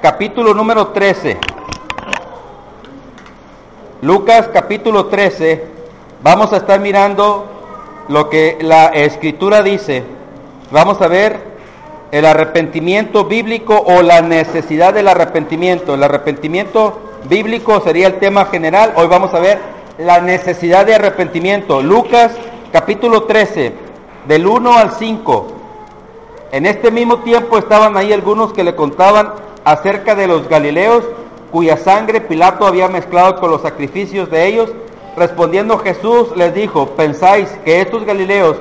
Capítulo número 13. Lucas capítulo 13. Vamos a estar mirando lo que la escritura dice. Vamos a ver el arrepentimiento bíblico o la necesidad del arrepentimiento. El arrepentimiento bíblico sería el tema general. Hoy vamos a ver la necesidad de arrepentimiento. Lucas capítulo 13, del 1 al 5. En este mismo tiempo estaban ahí algunos que le contaban acerca de los galileos cuya sangre Pilato había mezclado con los sacrificios de ellos. Respondiendo Jesús les dijo, ¿pensáis que estos galileos,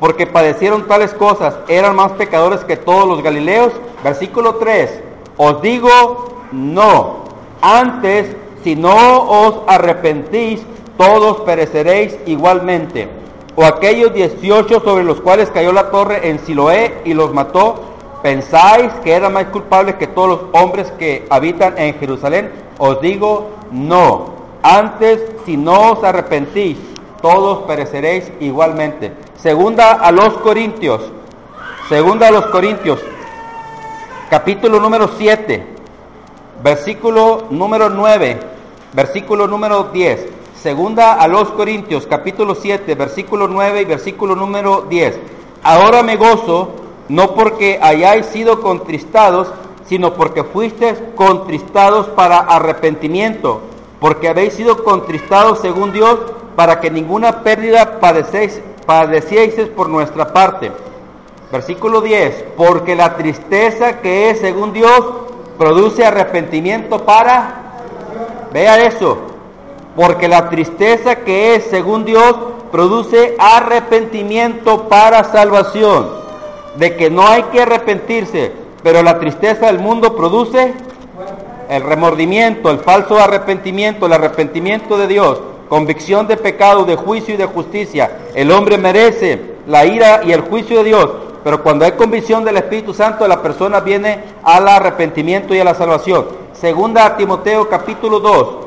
porque padecieron tales cosas, eran más pecadores que todos los galileos? Versículo 3, os digo, no, antes, si no os arrepentís, todos pereceréis igualmente. O aquellos 18 sobre los cuales cayó la torre en Siloé y los mató, ¿pensáis que eran más culpables que todos los hombres que habitan en Jerusalén? Os digo, no. Antes, si no os arrepentís, todos pereceréis igualmente. Segunda a los Corintios, segunda a los Corintios, capítulo número 7, versículo número 9, versículo número 10. Segunda a los Corintios, capítulo 7, versículo 9 y versículo número 10. Ahora me gozo, no porque hayáis sido contristados, sino porque fuisteis contristados para arrepentimiento, porque habéis sido contristados según Dios, para que ninguna pérdida padecéis, por nuestra parte. Versículo 10, porque la tristeza que es según Dios produce arrepentimiento para... Vea eso, porque la tristeza que es según Dios produce arrepentimiento para salvación, de que no hay que arrepentirse, pero la tristeza del mundo produce el remordimiento, el falso arrepentimiento, el arrepentimiento de Dios, convicción de pecado, de juicio y de justicia. El hombre merece la ira y el juicio de Dios, pero cuando hay convicción del Espíritu Santo, la persona viene al arrepentimiento y a la salvación. Segunda Timoteo capítulo 2,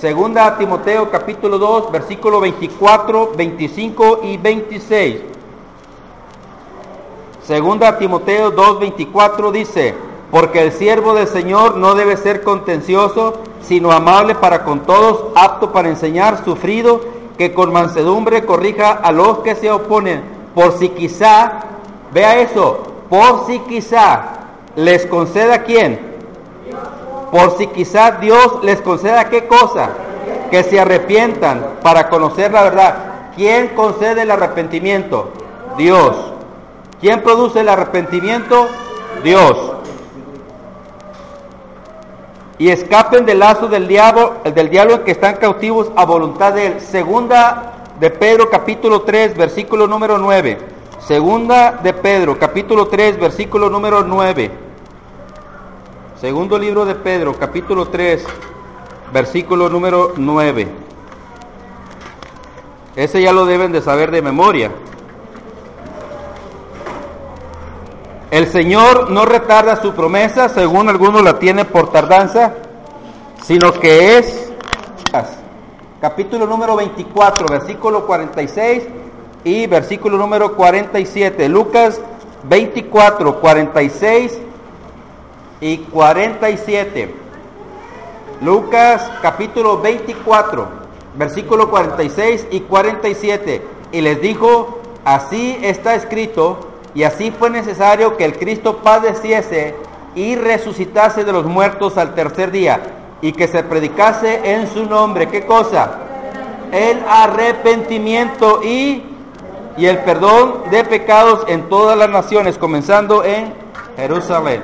Segunda Timoteo capítulo 2, versículo 24, 25 y 26. Segunda Timoteo 2, 24 dice, porque el siervo del Señor no debe ser contencioso, sino amable para con todos, apto para enseñar, sufrido, que con mansedumbre corrija a los que se oponen, por si quizá, vea eso, por si quizá les conceda quién, por si quizás Dios les conceda qué cosa, que se arrepientan para conocer la verdad. ¿Quién concede el arrepentimiento? Dios. ¿Quién produce el arrepentimiento? Dios. Y escapen del lazo del diablo, del diablo que están cautivos a voluntad de él. Segunda de Pedro capítulo 3, versículo número 9. Segunda de Pedro capítulo 3, versículo número 9. Segundo libro de Pedro, capítulo 3, versículo número 9. Ese ya lo deben de saber de memoria. El Señor no retarda su promesa, según algunos la tienen por tardanza, sino que es capítulo número 24, versículo 46 y versículo número 47. Lucas 24, 46 y 47. Lucas capítulo 24, versículo 46 y 47. Y les dijo, así está escrito, y así fue necesario que el Cristo padeciese y resucitase de los muertos al tercer día, y que se predicase en su nombre, ¿qué cosa? El arrepentimiento y, y el perdón de pecados en todas las naciones, comenzando en Jerusalén.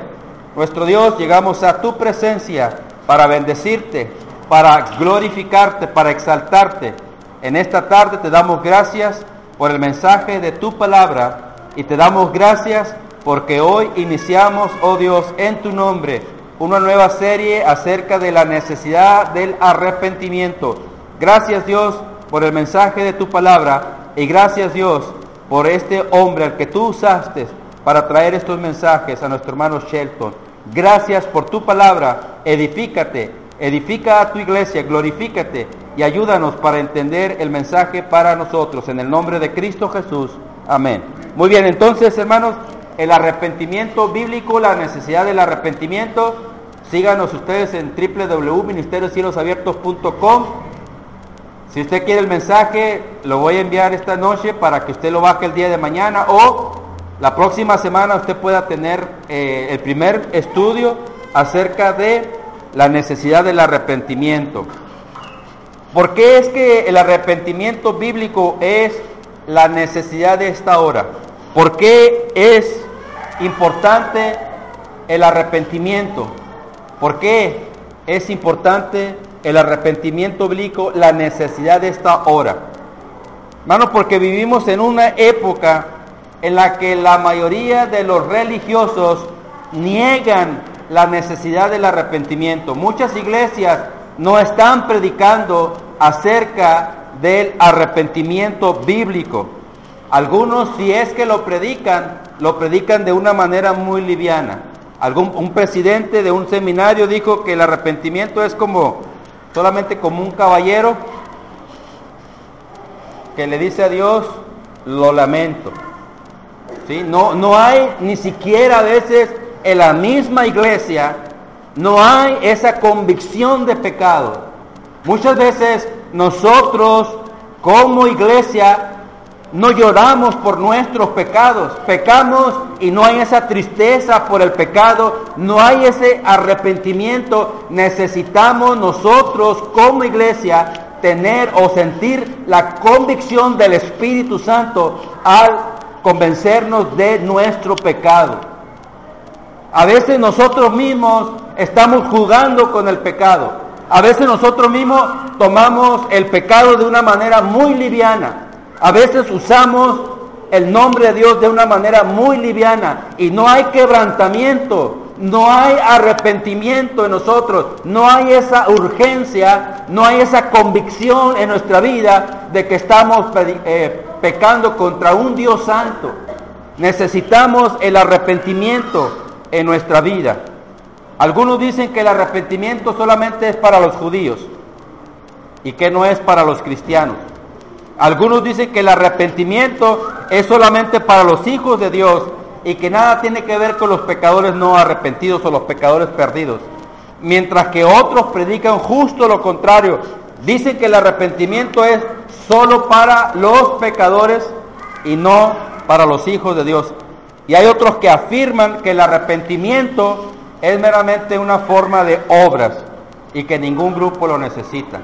Nuestro Dios, llegamos a tu presencia para bendecirte, para glorificarte, para exaltarte. En esta tarde te damos gracias por el mensaje de tu palabra y te damos gracias porque hoy iniciamos, oh Dios, en tu nombre, una nueva serie acerca de la necesidad del arrepentimiento. Gracias Dios por el mensaje de tu palabra y gracias Dios por este hombre al que tú usaste para traer estos mensajes a nuestro hermano Shelton. Gracias por tu palabra, edifícate, edifica a tu iglesia, glorifícate y ayúdanos para entender el mensaje para nosotros. En el nombre de Cristo Jesús. Amén. Muy bien, entonces hermanos, el arrepentimiento bíblico, la necesidad del arrepentimiento, síganos ustedes en www.ministeriosielosabiertos.com. Si usted quiere el mensaje, lo voy a enviar esta noche para que usted lo baje el día de mañana o la próxima semana usted pueda tener eh, el primer estudio acerca de la necesidad del arrepentimiento. ¿Por qué es que el arrepentimiento bíblico es la necesidad de esta hora? ¿Por qué es importante el arrepentimiento? ¿Por qué es importante el arrepentimiento bíblico, la necesidad de esta hora? Hermano, porque vivimos en una época en la que la mayoría de los religiosos niegan la necesidad del arrepentimiento. Muchas iglesias no están predicando acerca del arrepentimiento bíblico. Algunos, si es que lo predican, lo predican de una manera muy liviana. Algún, un presidente de un seminario dijo que el arrepentimiento es como solamente como un caballero que le dice a Dios, lo lamento. ¿Sí? No, no hay ni siquiera a veces en la misma iglesia, no hay esa convicción de pecado. Muchas veces nosotros como iglesia no lloramos por nuestros pecados, pecamos y no hay esa tristeza por el pecado, no hay ese arrepentimiento. Necesitamos nosotros como iglesia tener o sentir la convicción del Espíritu Santo al convencernos de nuestro pecado. A veces nosotros mismos estamos jugando con el pecado. A veces nosotros mismos tomamos el pecado de una manera muy liviana. A veces usamos el nombre de Dios de una manera muy liviana y no hay quebrantamiento, no hay arrepentimiento en nosotros, no hay esa urgencia, no hay esa convicción en nuestra vida de que estamos eh, pecando contra un Dios santo. Necesitamos el arrepentimiento en nuestra vida. Algunos dicen que el arrepentimiento solamente es para los judíos y que no es para los cristianos. Algunos dicen que el arrepentimiento es solamente para los hijos de Dios y que nada tiene que ver con los pecadores no arrepentidos o los pecadores perdidos. Mientras que otros predican justo lo contrario. Dicen que el arrepentimiento es solo para los pecadores y no para los hijos de Dios. Y hay otros que afirman que el arrepentimiento es meramente una forma de obras y que ningún grupo lo necesita.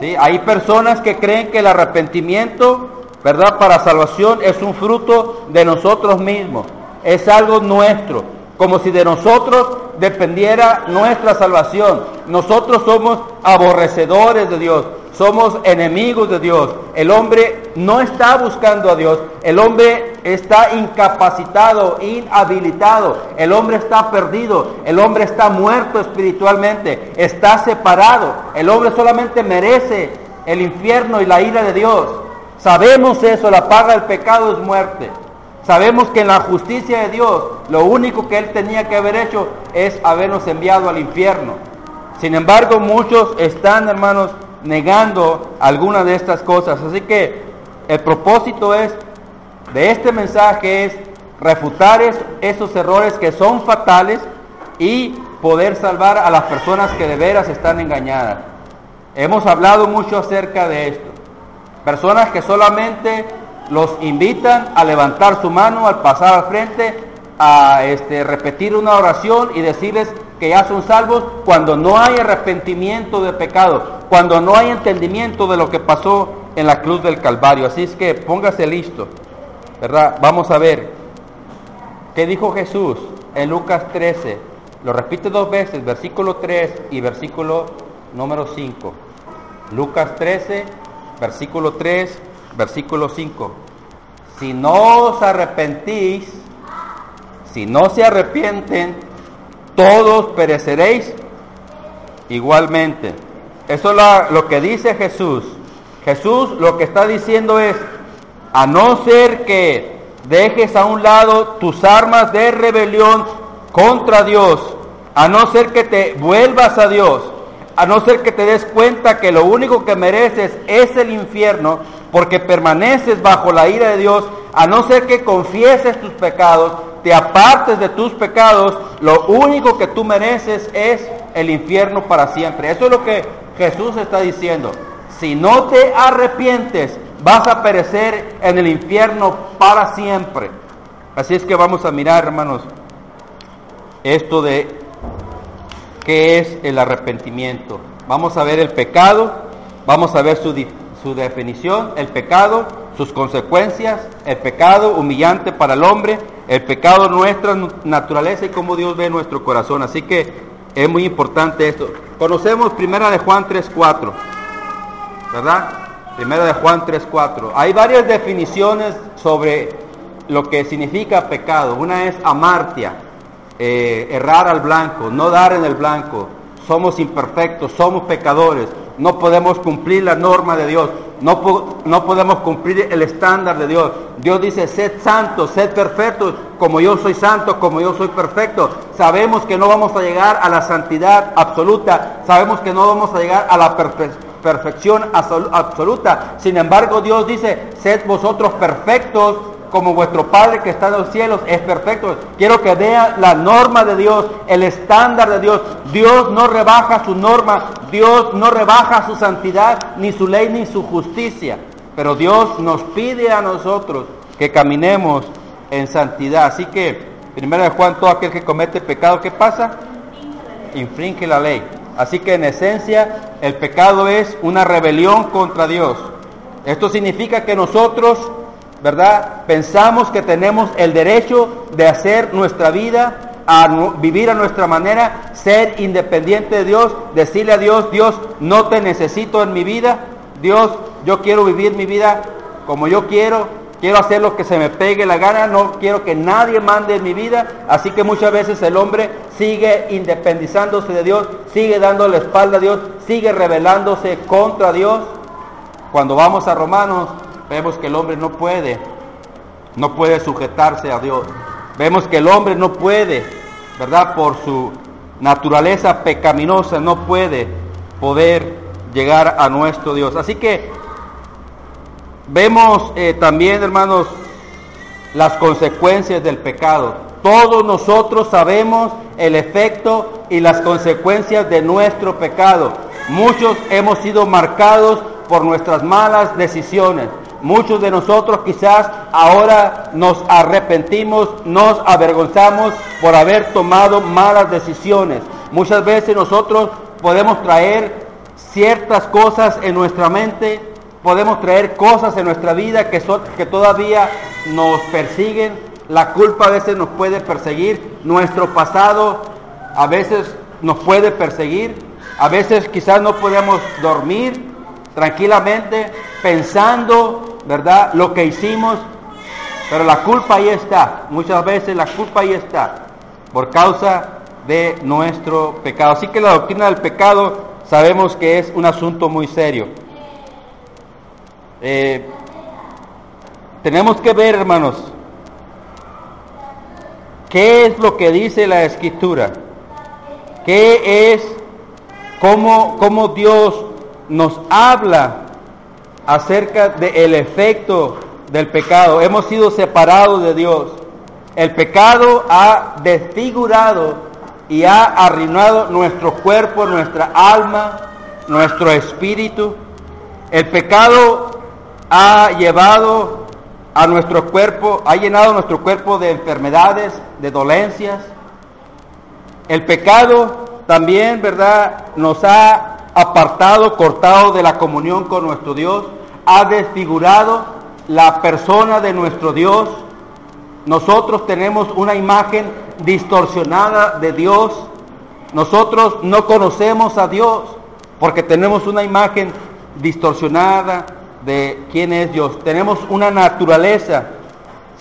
¿Sí? Hay personas que creen que el arrepentimiento, ¿verdad? Para salvación es un fruto de nosotros mismos, es algo nuestro, como si de nosotros dependiera nuestra salvación. Nosotros somos aborrecedores de Dios, somos enemigos de Dios. El hombre no está buscando a Dios, el hombre está incapacitado, inhabilitado, el hombre está perdido, el hombre está muerto espiritualmente, está separado, el hombre solamente merece el infierno y la ira de Dios. Sabemos eso, la paga del pecado es muerte. Sabemos que en la justicia de Dios lo único que Él tenía que haber hecho es habernos enviado al infierno. Sin embargo, muchos están, hermanos, negando alguna de estas cosas. Así que el propósito es de este mensaje es refutar esos errores que son fatales y poder salvar a las personas que de veras están engañadas. Hemos hablado mucho acerca de esto. Personas que solamente los invitan a levantar su mano al pasar al frente, a este, repetir una oración y decirles que ya son salvos cuando no hay arrepentimiento de pecado, cuando no hay entendimiento de lo que pasó en la cruz del Calvario. Así es que póngase listo, ¿verdad? Vamos a ver qué dijo Jesús en Lucas 13. Lo repite dos veces, versículo 3 y versículo número 5. Lucas 13, versículo 3, versículo 5. Si no os arrepentís, si no se arrepienten, todos pereceréis igualmente. Eso es lo que dice Jesús. Jesús lo que está diciendo es, a no ser que dejes a un lado tus armas de rebelión contra Dios, a no ser que te vuelvas a Dios, a no ser que te des cuenta que lo único que mereces es el infierno, porque permaneces bajo la ira de Dios, a no ser que confieses tus pecados, te apartes de tus pecados, lo único que tú mereces es el infierno para siempre. Eso es lo que Jesús está diciendo. Si no te arrepientes, vas a perecer en el infierno para siempre. Así es que vamos a mirar, hermanos, esto de qué es el arrepentimiento. Vamos a ver el pecado, vamos a ver su, su definición, el pecado, sus consecuencias, el pecado humillante para el hombre, el pecado nuestra naturaleza y cómo Dios ve nuestro corazón. Así que es muy importante esto. Conocemos primera de Juan 3.4, ¿verdad? Primera de Juan 3.4. Hay varias definiciones sobre lo que significa pecado. Una es amartia, eh, errar al blanco, no dar en el blanco. Somos imperfectos, somos pecadores no podemos cumplir la norma de Dios, no, no podemos cumplir el estándar de Dios. Dios dice, sed santos, sed perfectos, como yo soy santo, como yo soy perfecto. Sabemos que no vamos a llegar a la santidad absoluta, sabemos que no vamos a llegar a la perfección absoluta. Sin embargo, Dios dice, sed vosotros perfectos como vuestro Padre que está en los cielos es perfecto. Quiero que vea la norma de Dios, el estándar de Dios. Dios no rebaja su norma, Dios no rebaja su santidad, ni su ley, ni su justicia. Pero Dios nos pide a nosotros que caminemos en santidad. Así que, primero de Juan, todo aquel que comete pecado, ¿qué pasa? Infringe la ley. Así que en esencia el pecado es una rebelión contra Dios. Esto significa que nosotros ¿verdad? Pensamos que tenemos el derecho de hacer nuestra vida, vivir a nuestra manera, ser independiente de Dios, decirle a Dios, Dios, no te necesito en mi vida, Dios, yo quiero vivir mi vida como yo quiero, quiero hacer lo que se me pegue la gana, no quiero que nadie mande en mi vida, así que muchas veces el hombre sigue independizándose de Dios, sigue dando la espalda a Dios, sigue rebelándose contra Dios. Cuando vamos a Romanos vemos que el hombre no puede, no puede sujetarse a Dios. Vemos que el hombre no puede, ¿verdad? Por su naturaleza pecaminosa, no puede poder llegar a nuestro Dios. Así que vemos eh, también, hermanos, las consecuencias del pecado. Todos nosotros sabemos el efecto y las consecuencias de nuestro pecado. Muchos hemos sido marcados por nuestras malas decisiones. Muchos de nosotros quizás ahora nos arrepentimos, nos avergonzamos por haber tomado malas decisiones. Muchas veces nosotros podemos traer ciertas cosas en nuestra mente, podemos traer cosas en nuestra vida que, que todavía nos persiguen. La culpa a veces nos puede perseguir, nuestro pasado a veces nos puede perseguir, a veces quizás no podemos dormir tranquilamente pensando ¿verdad? Lo que hicimos, pero la culpa ahí está. Muchas veces la culpa ahí está por causa de nuestro pecado. Así que la doctrina del pecado sabemos que es un asunto muy serio. Eh, tenemos que ver, hermanos, qué es lo que dice la escritura, qué es, cómo, cómo Dios nos habla acerca del efecto del pecado. Hemos sido separados de Dios. El pecado ha desfigurado y ha arruinado nuestro cuerpo, nuestra alma, nuestro espíritu. El pecado ha llevado a nuestro cuerpo, ha llenado nuestro cuerpo de enfermedades, de dolencias. El pecado también, ¿verdad?, nos ha apartado, cortado de la comunión con nuestro Dios ha desfigurado la persona de nuestro Dios. Nosotros tenemos una imagen distorsionada de Dios. Nosotros no conocemos a Dios porque tenemos una imagen distorsionada de quién es Dios. Tenemos una naturaleza,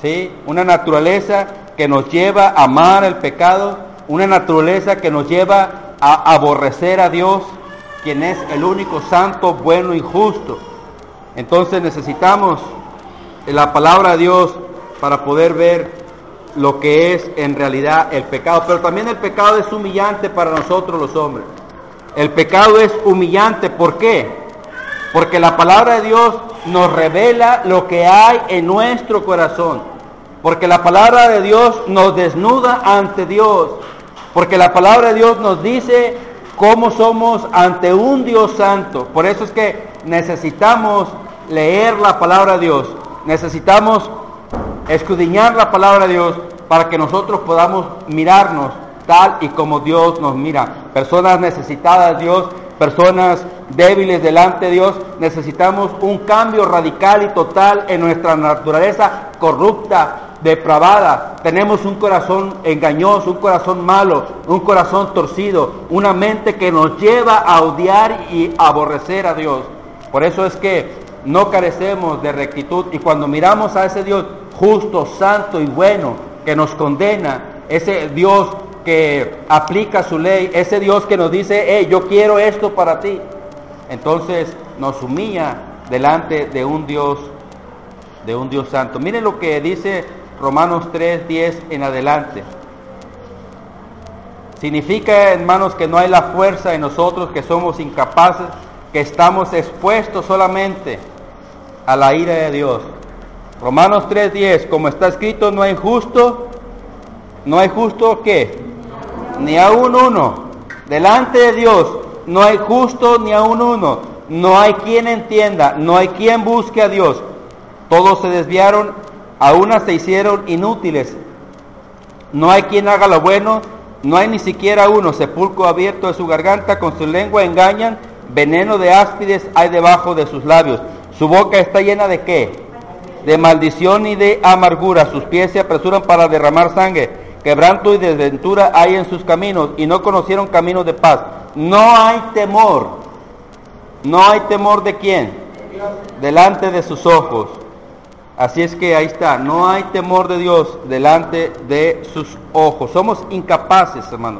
¿sí? Una naturaleza que nos lleva a amar el pecado, una naturaleza que nos lleva a aborrecer a Dios, quien es el único santo, bueno y justo. Entonces necesitamos la palabra de Dios para poder ver lo que es en realidad el pecado. Pero también el pecado es humillante para nosotros los hombres. El pecado es humillante, ¿por qué? Porque la palabra de Dios nos revela lo que hay en nuestro corazón. Porque la palabra de Dios nos desnuda ante Dios. Porque la palabra de Dios nos dice cómo somos ante un Dios santo. Por eso es que necesitamos leer la palabra de Dios. Necesitamos escudriñar la palabra de Dios para que nosotros podamos mirarnos tal y como Dios nos mira. Personas necesitadas de Dios, personas débiles delante de Dios, necesitamos un cambio radical y total en nuestra naturaleza corrupta, depravada. Tenemos un corazón engañoso, un corazón malo, un corazón torcido, una mente que nos lleva a odiar y aborrecer a Dios. Por eso es que no carecemos de rectitud y cuando miramos a ese Dios justo, santo y bueno que nos condena, ese Dios que aplica su ley, ese Dios que nos dice, hey, yo quiero esto para ti, entonces nos humilla delante de un Dios, de un Dios santo. Miren lo que dice Romanos 3, 10 en adelante. Significa, hermanos, que no hay la fuerza en nosotros, que somos incapaces, que estamos expuestos solamente a la ira de Dios. Romanos 3:10, como está escrito, no hay justo, no hay justo que, ni aún uno. Delante de Dios no hay justo ni aún uno. No hay quien entienda, no hay quien busque a Dios. Todos se desviaron, a se hicieron inútiles. No hay quien haga lo bueno, no hay ni siquiera uno. Sepulcro abierto de su garganta, con su lengua engañan, veneno de áspides hay debajo de sus labios. Su boca está llena de qué? De maldición y de amargura. Sus pies se apresuran para derramar sangre. Quebranto y desventura hay en sus caminos y no conocieron caminos de paz. No hay temor. No hay temor de quién? Delante de sus ojos. Así es que ahí está, no hay temor de Dios delante de sus ojos. Somos incapaces, hermano.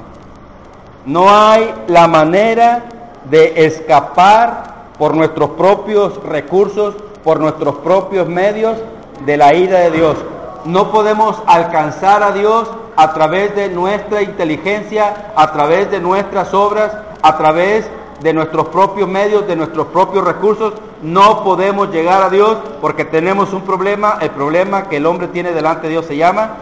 No hay la manera de escapar por nuestros propios recursos, por nuestros propios medios de la ira de Dios. No podemos alcanzar a Dios a través de nuestra inteligencia, a través de nuestras obras, a través de nuestros propios medios, de nuestros propios recursos. No podemos llegar a Dios porque tenemos un problema. El problema que el hombre tiene delante de Dios se llama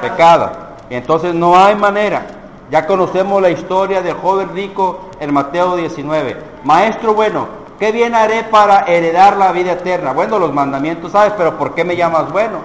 pecado. Y entonces no hay manera. Ya conocemos la historia del joven rico en Mateo 19. Maestro bueno, ¿qué bien haré para heredar la vida eterna? Bueno, los mandamientos sabes, pero ¿por qué me llamas bueno?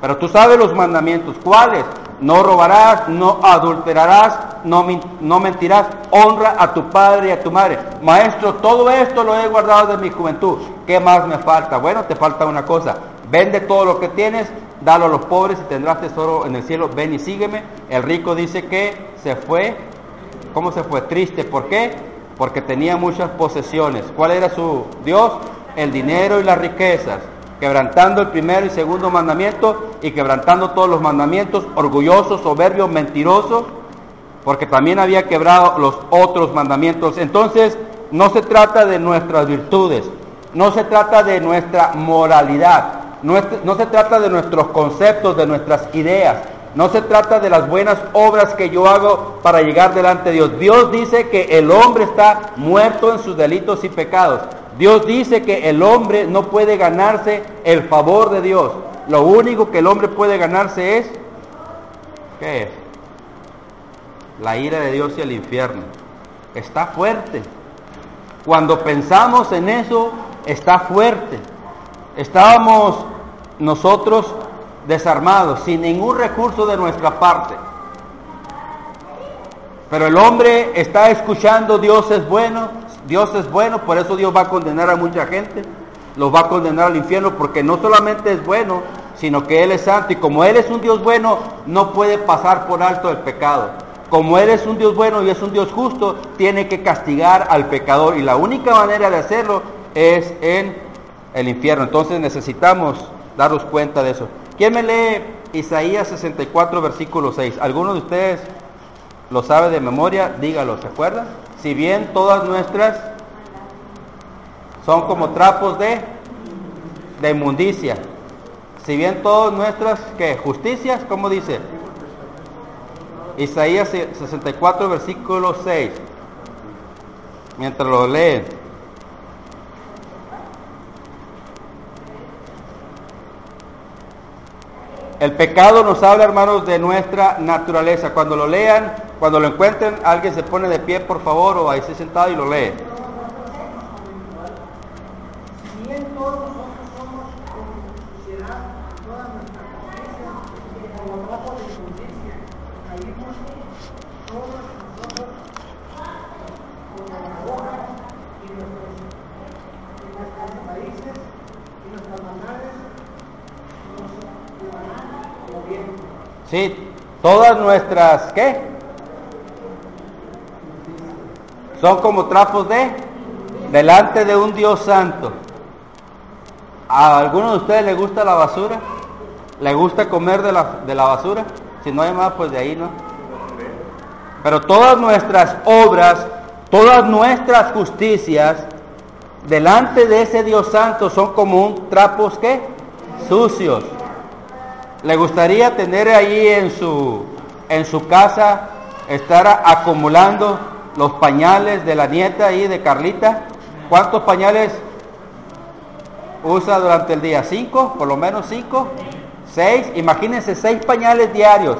Pero tú sabes los mandamientos. ¿Cuáles? No robarás, no adulterarás, no, no, mentirás, honra a tu padre y a tu madre. Maestro, todo esto lo he guardado de mi juventud. ¿Qué más me falta? Bueno, te falta una cosa. Vende todo lo que tienes, dalo a los pobres y tendrás tesoro en el cielo. Ven y sígueme. El rico dice que se fue. ¿Cómo se fue? Triste. ¿Por qué? Porque tenía muchas posesiones. ¿Cuál era su Dios? El dinero y las riquezas quebrantando el primero y segundo mandamiento y quebrantando todos los mandamientos, orgulloso, soberbio, mentiroso, porque también había quebrado los otros mandamientos. Entonces, no se trata de nuestras virtudes, no se trata de nuestra moralidad, no, no se trata de nuestros conceptos, de nuestras ideas, no se trata de las buenas obras que yo hago para llegar delante de Dios. Dios dice que el hombre está muerto en sus delitos y pecados. Dios dice que el hombre no puede ganarse el favor de Dios. Lo único que el hombre puede ganarse es, ¿qué es? La ira de Dios y el infierno. Está fuerte. Cuando pensamos en eso, está fuerte. Estábamos nosotros desarmados, sin ningún recurso de nuestra parte. Pero el hombre está escuchando, Dios es bueno, Dios es bueno, por eso Dios va a condenar a mucha gente, los va a condenar al infierno, porque no solamente es bueno, sino que Él es santo, y como Él es un Dios bueno, no puede pasar por alto el pecado. Como Él es un Dios bueno y es un Dios justo, tiene que castigar al pecador, y la única manera de hacerlo es en el infierno. Entonces necesitamos darnos cuenta de eso. ¿Quién me lee Isaías 64, versículo 6? ¿Alguno de ustedes lo sabe de memoria, dígalo, ¿se acuerdan? Si bien todas nuestras son como trapos de, de inmundicia. Si bien todas nuestras que justicias, ¿cómo dice? Isaías 64, versículo 6. Mientras lo leen. El pecado nos habla, hermanos, de nuestra naturaleza. Cuando lo lean, cuando lo encuentren, alguien se pone de pie, por favor, o ahí se sentado y lo lee. Sí, todas nuestras, ¿qué? Son como trapos de delante de un Dios santo. ¿A alguno de ustedes le gusta la basura? ¿Le gusta comer de la, de la basura? Si no hay más, pues de ahí no. Pero todas nuestras obras, todas nuestras justicias, delante de ese Dios santo son como un trapos que sucios. ¿Le gustaría tener ahí en su, en su casa, estar acumulando los pañales de la nieta ahí de Carlita? ¿Cuántos pañales usa durante el día? ¿Cinco? ¿Por lo menos cinco? ¿Seis? Imagínense seis pañales diarios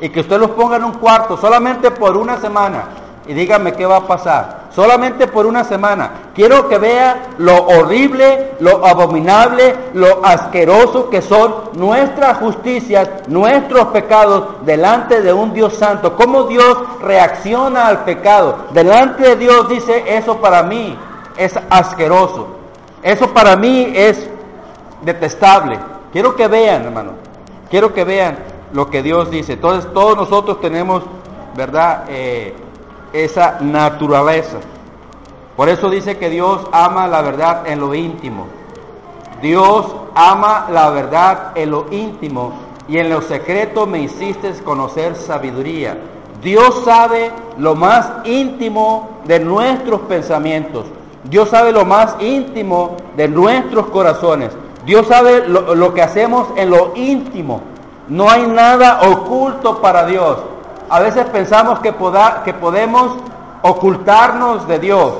y que usted los ponga en un cuarto solamente por una semana y dígame qué va a pasar. Solamente por una semana. Quiero que vea lo horrible, lo abominable, lo asqueroso que son nuestras justicias, nuestros pecados delante de un Dios santo. Cómo Dios reacciona al pecado. Delante de Dios dice, eso para mí es asqueroso. Eso para mí es detestable. Quiero que vean, hermano. Quiero que vean lo que Dios dice. Entonces todos nosotros tenemos, ¿verdad? Eh, esa naturaleza. Por eso dice que Dios ama la verdad en lo íntimo. Dios ama la verdad en lo íntimo y en lo secreto me insistes conocer sabiduría. Dios sabe lo más íntimo de nuestros pensamientos. Dios sabe lo más íntimo de nuestros corazones. Dios sabe lo, lo que hacemos en lo íntimo. No hay nada oculto para Dios. A veces pensamos que, que podemos ocultarnos de Dios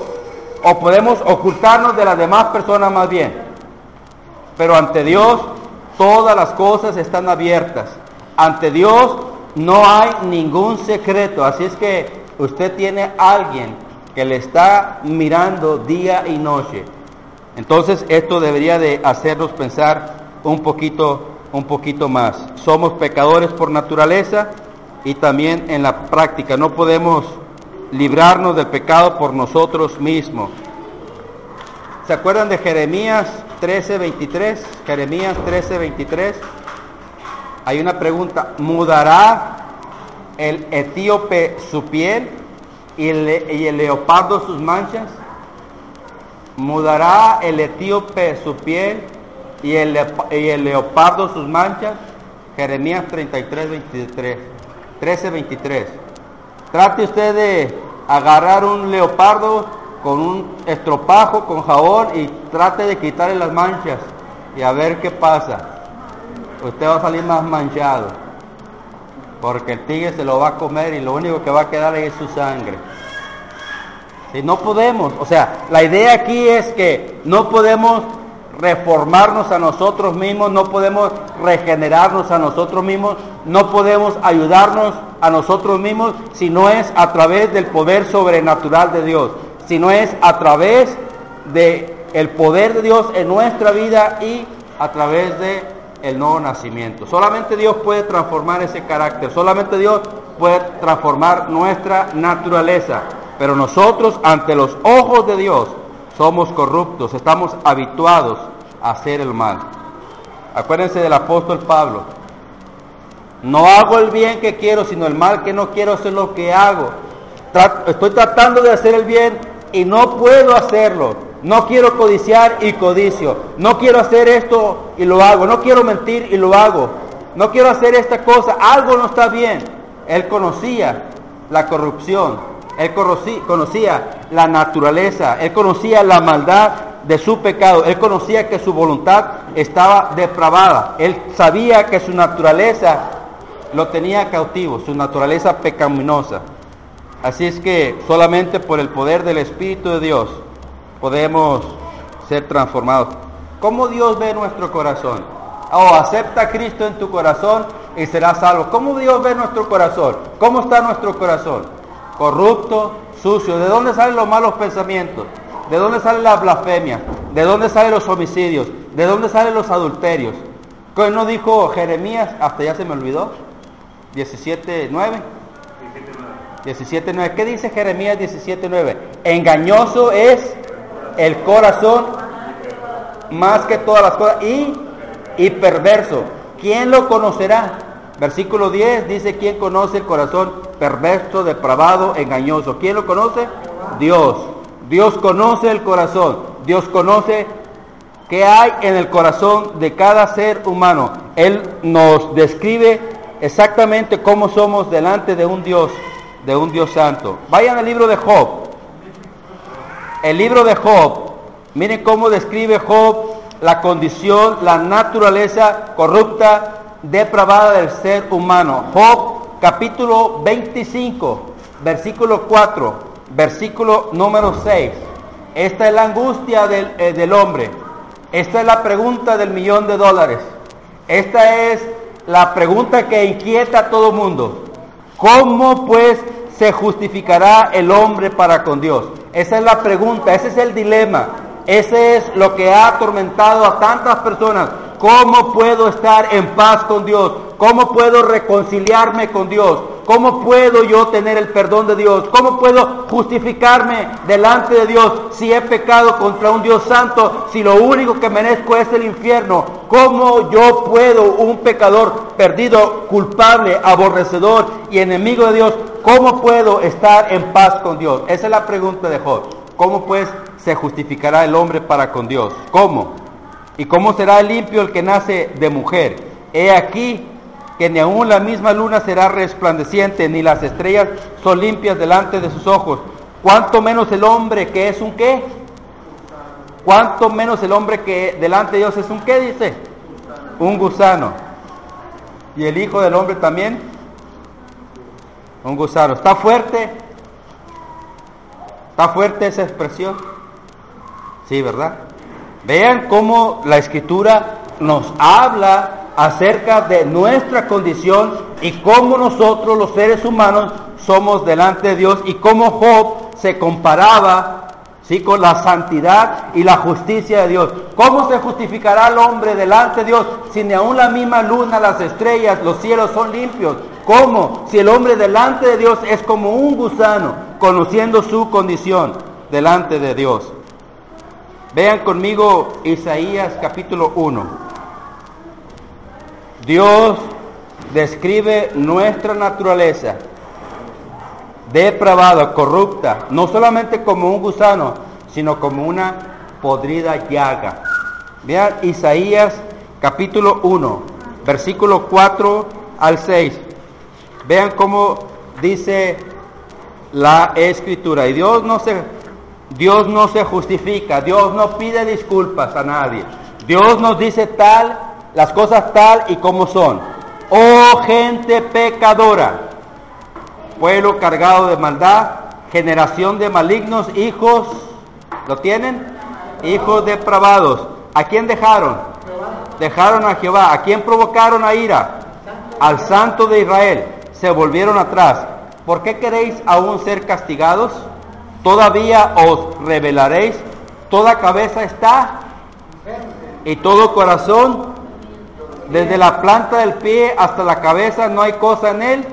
o podemos ocultarnos de las demás personas más bien. Pero ante Dios todas las cosas están abiertas. Ante Dios no hay ningún secreto. Así es que usted tiene alguien que le está mirando día y noche. Entonces esto debería de hacernos pensar un poquito, un poquito más. Somos pecadores por naturaleza y también en la práctica. No podemos librarnos del pecado por nosotros mismos. ¿Se acuerdan de Jeremías 13:23? Jeremías 13:23. Hay una pregunta, ¿mudará el etíope su piel y el, leopardo sus manchas? ¿Mudará el etíope su piel y el, y el leopardo sus manchas? Jeremías 33, 23. 13:23. Trate usted de agarrar un leopardo con un estropajo, con jabón y trate de quitarle las manchas y a ver qué pasa. Usted va a salir más manchado porque el tigre se lo va a comer y lo único que va a quedar es su sangre. Si no podemos, o sea, la idea aquí es que no podemos reformarnos a nosotros mismos, no podemos regenerarnos a nosotros mismos, no podemos ayudarnos a nosotros mismos si no es a través del poder sobrenatural de Dios, si no es a través de el poder de Dios en nuestra vida y a través de el nuevo nacimiento. Solamente Dios puede transformar ese carácter, solamente Dios puede transformar nuestra naturaleza, pero nosotros ante los ojos de Dios somos corruptos, estamos habituados a hacer el mal. Acuérdense del apóstol Pablo. No hago el bien que quiero, sino el mal que no quiero hacer lo que hago. estoy tratando de hacer el bien y no puedo hacerlo. No quiero codiciar y codicio. No quiero hacer esto y lo hago. No quiero mentir y lo hago. No quiero hacer esta cosa. Algo no está bien. Él conocía la corrupción, él conocía la naturaleza, él conocía la maldad de su pecado, él conocía que su voluntad estaba depravada, él sabía que su naturaleza lo tenía cautivo, su naturaleza pecaminosa. Así es que solamente por el poder del Espíritu de Dios podemos ser transformados. ¿Cómo Dios ve nuestro corazón? Oh, acepta a Cristo en tu corazón y serás salvo. ¿Cómo Dios ve nuestro corazón? ¿Cómo está nuestro corazón? Corrupto, sucio. ¿De dónde salen los malos pensamientos? ¿De dónde sale la blasfemia? ¿De dónde salen los homicidios? ¿De dónde salen los adulterios? ¿Qué no dijo Jeremías? Hasta ya se me olvidó. 17.9. 17.9. ¿Qué dice Jeremías 17.9? Engañoso es el corazón más que todas las cosas y, y perverso. ¿Quién lo conocerá? Versículo 10 dice, ¿quién conoce el corazón perverso, depravado, engañoso? ¿Quién lo conoce? Dios. Dios conoce el corazón. Dios conoce qué hay en el corazón de cada ser humano. Él nos describe exactamente cómo somos delante de un Dios, de un Dios santo. Vayan al libro de Job. El libro de Job. Miren cómo describe Job la condición, la naturaleza corrupta depravada del ser humano. Job capítulo 25, versículo 4, versículo número 6. Esta es la angustia del, eh, del hombre. Esta es la pregunta del millón de dólares. Esta es la pregunta que inquieta a todo mundo. ¿Cómo pues se justificará el hombre para con Dios? Esa es la pregunta, ese es el dilema. Ese es lo que ha atormentado a tantas personas. ¿Cómo puedo estar en paz con Dios? ¿Cómo puedo reconciliarme con Dios? ¿Cómo puedo yo tener el perdón de Dios? ¿Cómo puedo justificarme delante de Dios si he pecado contra un Dios santo? Si lo único que merezco es el infierno. ¿Cómo yo puedo, un pecador perdido, culpable, aborrecedor y enemigo de Dios, cómo puedo estar en paz con Dios? Esa es la pregunta de Job. ¿Cómo pues se justificará el hombre para con Dios? ¿Cómo? ¿Y cómo será limpio el que nace de mujer? He aquí que ni aun la misma luna será resplandeciente, ni las estrellas son limpias delante de sus ojos. ¿Cuánto menos el hombre que es un qué? ¿Cuánto menos el hombre que delante de Dios es un qué? Dice. Un gusano. ¿Y el Hijo del Hombre también? Un gusano. ¿Está fuerte? ¿Está fuerte esa expresión? Sí, ¿verdad? Vean cómo la escritura nos habla acerca de nuestra condición y cómo nosotros los seres humanos somos delante de Dios y cómo Job se comparaba ¿sí? con la santidad y la justicia de Dios. ¿Cómo se justificará el hombre delante de Dios si ni aun la misma luna, las estrellas, los cielos son limpios? ¿Cómo? Si el hombre delante de Dios es como un gusano, conociendo su condición delante de Dios. Vean conmigo Isaías capítulo 1. Dios describe nuestra naturaleza depravada, corrupta, no solamente como un gusano, sino como una podrida llaga. Vean Isaías capítulo 1, versículo 4 al 6. Vean cómo dice la escritura. Y Dios no se Dios no se justifica, Dios no pide disculpas a nadie. Dios nos dice tal, las cosas tal y como son. Oh gente pecadora, pueblo cargado de maldad, generación de malignos, hijos, ¿lo tienen? Hijos depravados. ¿A quién dejaron? Dejaron a Jehová. ¿A quién provocaron a ira? Al santo de Israel. Se volvieron atrás. ¿Por qué queréis aún ser castigados? todavía os revelaréis, toda cabeza está y todo corazón, desde la planta del pie hasta la cabeza, no hay cosa en él,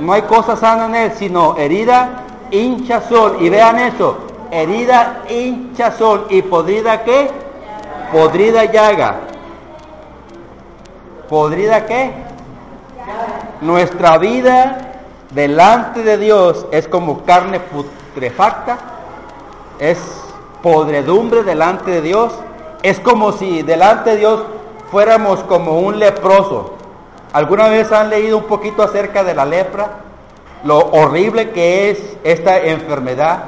no hay cosa sana en él, sino herida, hinchazón. Y vean eso, herida, hinchazón y podrida qué? Podrida llaga. ¿Podrida qué? Nuestra vida delante de Dios es como carne putrefacta, es podredumbre delante de Dios, es como si delante de Dios fuéramos como un leproso. ¿Alguna vez han leído un poquito acerca de la lepra? lo horrible que es esta enfermedad,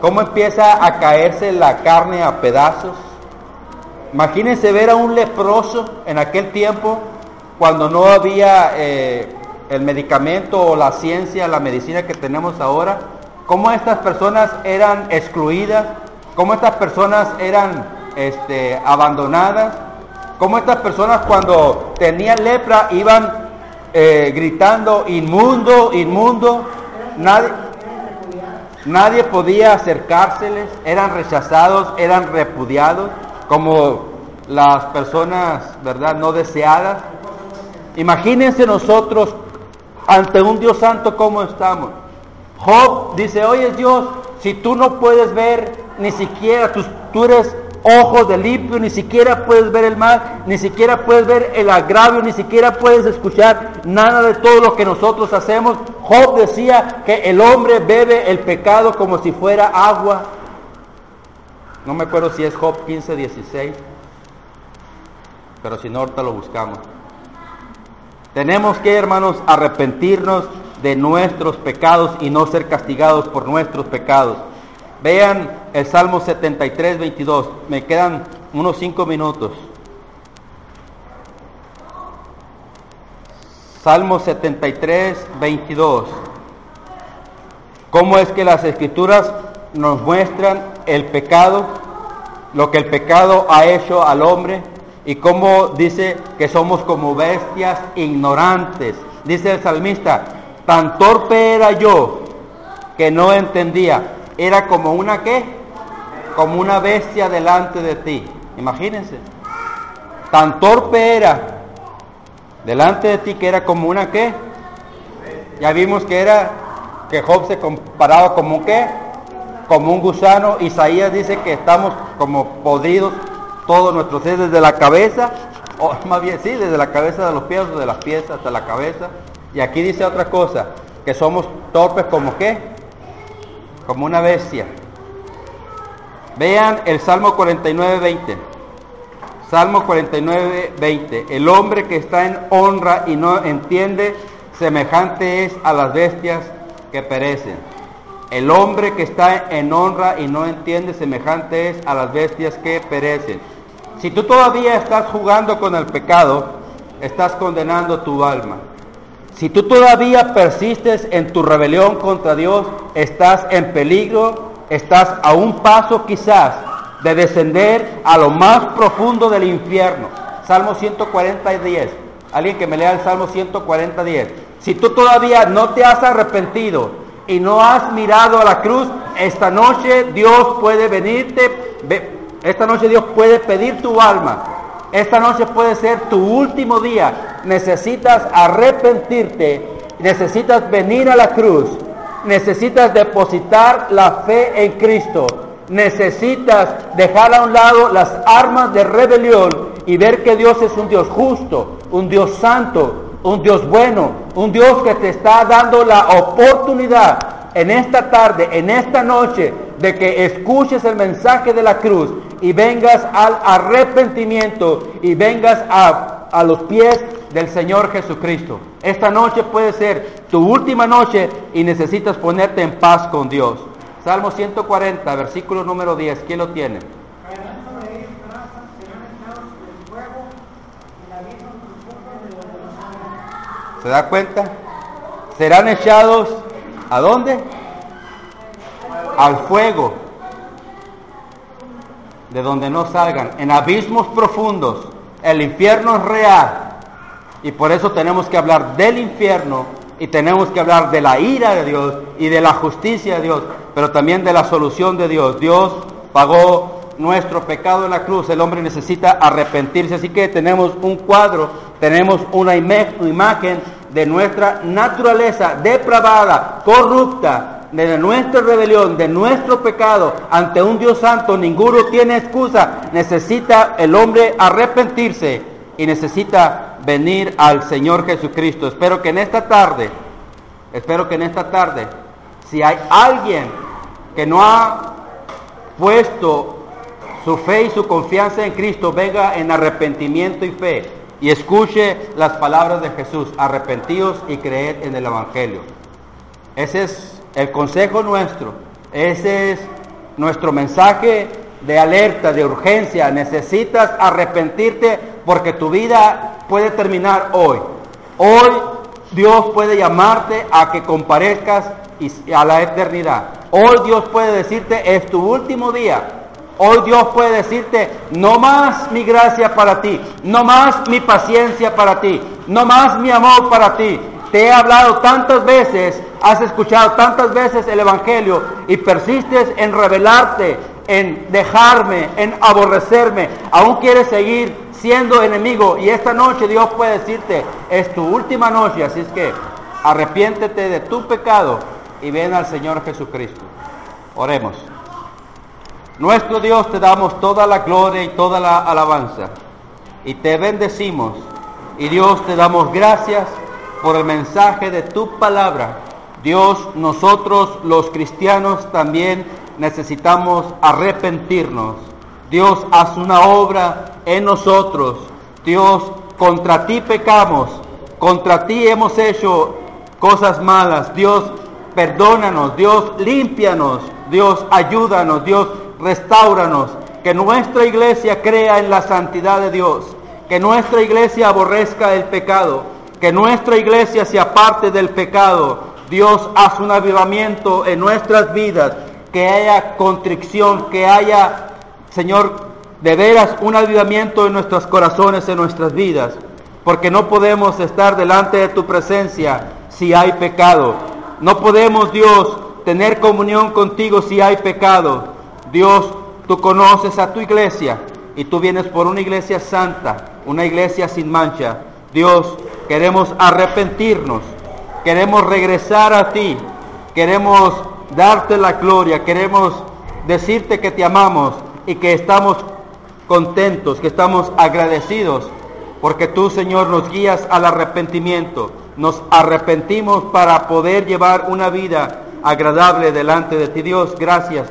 cómo empieza a caerse la carne a pedazos. Imagínense ver a un leproso en aquel tiempo, cuando no había eh, el medicamento o la ciencia, la medicina que tenemos ahora, cómo estas personas eran excluidas, cómo estas personas eran este, abandonadas, cómo estas personas cuando tenían lepra iban eh, gritando inmundo, inmundo, nadie, nadie podía acercárseles, eran rechazados, eran repudiados como las personas, ¿verdad?, no deseadas. Imagínense nosotros ante un Dios santo cómo estamos. Job dice, oye Dios, si tú no puedes ver ni siquiera, tú, tú eres ojos de limpio, ni siquiera puedes ver el mal, ni siquiera puedes ver el agravio, ni siquiera puedes escuchar nada de todo lo que nosotros hacemos. Job decía que el hombre bebe el pecado como si fuera agua. No me acuerdo si es Job 15, 16, pero si no, ahorita lo buscamos. Tenemos que, hermanos, arrepentirnos de nuestros pecados y no ser castigados por nuestros pecados. Vean el Salmo 73, 22. Me quedan unos cinco minutos. Salmo 73, 22. ¿Cómo es que las escrituras nos muestran el pecado, lo que el pecado ha hecho al hombre? y cómo dice que somos como bestias ignorantes. Dice el salmista, tan torpe era yo que no entendía. Era como una qué? Como una bestia delante de ti. Imagínense. Tan torpe era delante de ti que era como una qué? Ya vimos que era que Job se comparaba como qué? Como un gusano. Isaías dice que estamos como podridos todo nuestro ser desde la cabeza, o más bien sí, desde la cabeza de los pies, de las pies hasta la cabeza. Y aquí dice otra cosa, que somos torpes como qué? Como una bestia. Vean el Salmo 49, 20. Salmo 49, 20. El hombre que está en honra y no entiende, semejante es a las bestias que perecen. El hombre que está en honra y no entiende, semejante es a las bestias que perecen. Si tú todavía estás jugando con el pecado, estás condenando tu alma. Si tú todavía persistes en tu rebelión contra Dios, estás en peligro, estás a un paso quizás de descender a lo más profundo del infierno. Salmo 140 y 10. Alguien que me lea el Salmo 140 10. Si tú todavía no te has arrepentido y no has mirado a la cruz, esta noche Dios puede venirte, esta noche Dios puede pedir tu alma. Esta noche puede ser tu último día. Necesitas arrepentirte. Necesitas venir a la cruz. Necesitas depositar la fe en Cristo. Necesitas dejar a un lado las armas de rebelión y ver que Dios es un Dios justo, un Dios santo, un Dios bueno, un Dios que te está dando la oportunidad en esta tarde, en esta noche, de que escuches el mensaje de la cruz y vengas al arrepentimiento y vengas a, a los pies del Señor Jesucristo. Esta noche puede ser tu última noche y necesitas ponerte en paz con Dios. Salmo 140, versículo número 10. ¿Quién lo tiene? ¿Se da cuenta? Serán echados a dónde? Al fuego de donde no salgan, en abismos profundos. El infierno es real. Y por eso tenemos que hablar del infierno y tenemos que hablar de la ira de Dios y de la justicia de Dios, pero también de la solución de Dios. Dios pagó nuestro pecado en la cruz, el hombre necesita arrepentirse, así que tenemos un cuadro, tenemos una imagen de nuestra naturaleza depravada, corrupta, de nuestra rebelión, de nuestro pecado ante un Dios santo, ninguno tiene excusa. Necesita el hombre arrepentirse y necesita venir al Señor Jesucristo. Espero que en esta tarde, espero que en esta tarde, si hay alguien que no ha puesto su fe y su confianza en Cristo, venga en arrepentimiento y fe y escuche las palabras de Jesús, arrepentidos y creed en el Evangelio. Ese es el consejo nuestro. Ese es nuestro mensaje de alerta, de urgencia. Necesitas arrepentirte porque tu vida puede terminar hoy. Hoy Dios puede llamarte a que comparezcas a la eternidad. Hoy Dios puede decirte, es tu último día. Hoy Dios puede decirte, no más mi gracia para ti, no más mi paciencia para ti, no más mi amor para ti. Te he hablado tantas veces, has escuchado tantas veces el Evangelio y persistes en rebelarte, en dejarme, en aborrecerme. Aún quieres seguir siendo enemigo y esta noche Dios puede decirte, es tu última noche, así es que arrepiéntete de tu pecado y ven al Señor Jesucristo. Oremos. Nuestro Dios te damos toda la gloria y toda la alabanza y te bendecimos y Dios te damos gracias por el mensaje de tu palabra. Dios, nosotros los cristianos también necesitamos arrepentirnos. Dios, haz una obra en nosotros. Dios, contra ti pecamos, contra ti hemos hecho cosas malas. Dios, perdónanos, Dios, límpianos, Dios, ayúdanos, Dios, restauranos, que nuestra iglesia crea en la santidad de Dios, que nuestra iglesia aborrezca el pecado, que nuestra iglesia se aparte del pecado. Dios, haz un avivamiento en nuestras vidas, que haya contrición, que haya, Señor, de veras un avivamiento en nuestros corazones, en nuestras vidas, porque no podemos estar delante de tu presencia si hay pecado. No podemos, Dios, tener comunión contigo si hay pecado. Dios, tú conoces a tu iglesia y tú vienes por una iglesia santa, una iglesia sin mancha. Dios, queremos arrepentirnos, queremos regresar a ti, queremos darte la gloria, queremos decirte que te amamos y que estamos contentos, que estamos agradecidos, porque tú, Señor, nos guías al arrepentimiento. Nos arrepentimos para poder llevar una vida agradable delante de ti, Dios. Gracias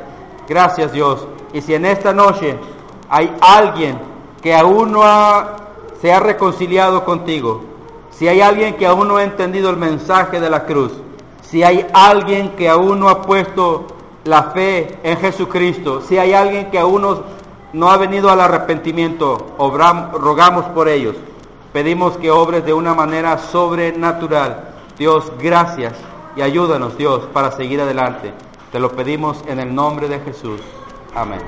Gracias Dios. Y si en esta noche hay alguien que aún no se ha reconciliado contigo, si hay alguien que aún no ha entendido el mensaje de la cruz, si hay alguien que aún no ha puesto la fe en Jesucristo, si hay alguien que aún no, ha venido al arrepentimiento, rogamos por ellos. Pedimos que obres de una manera sobrenatural. Dios, gracias y ayúdanos, Dios, para seguir adelante. Te lo pedimos en el nombre de Jesús. Amén.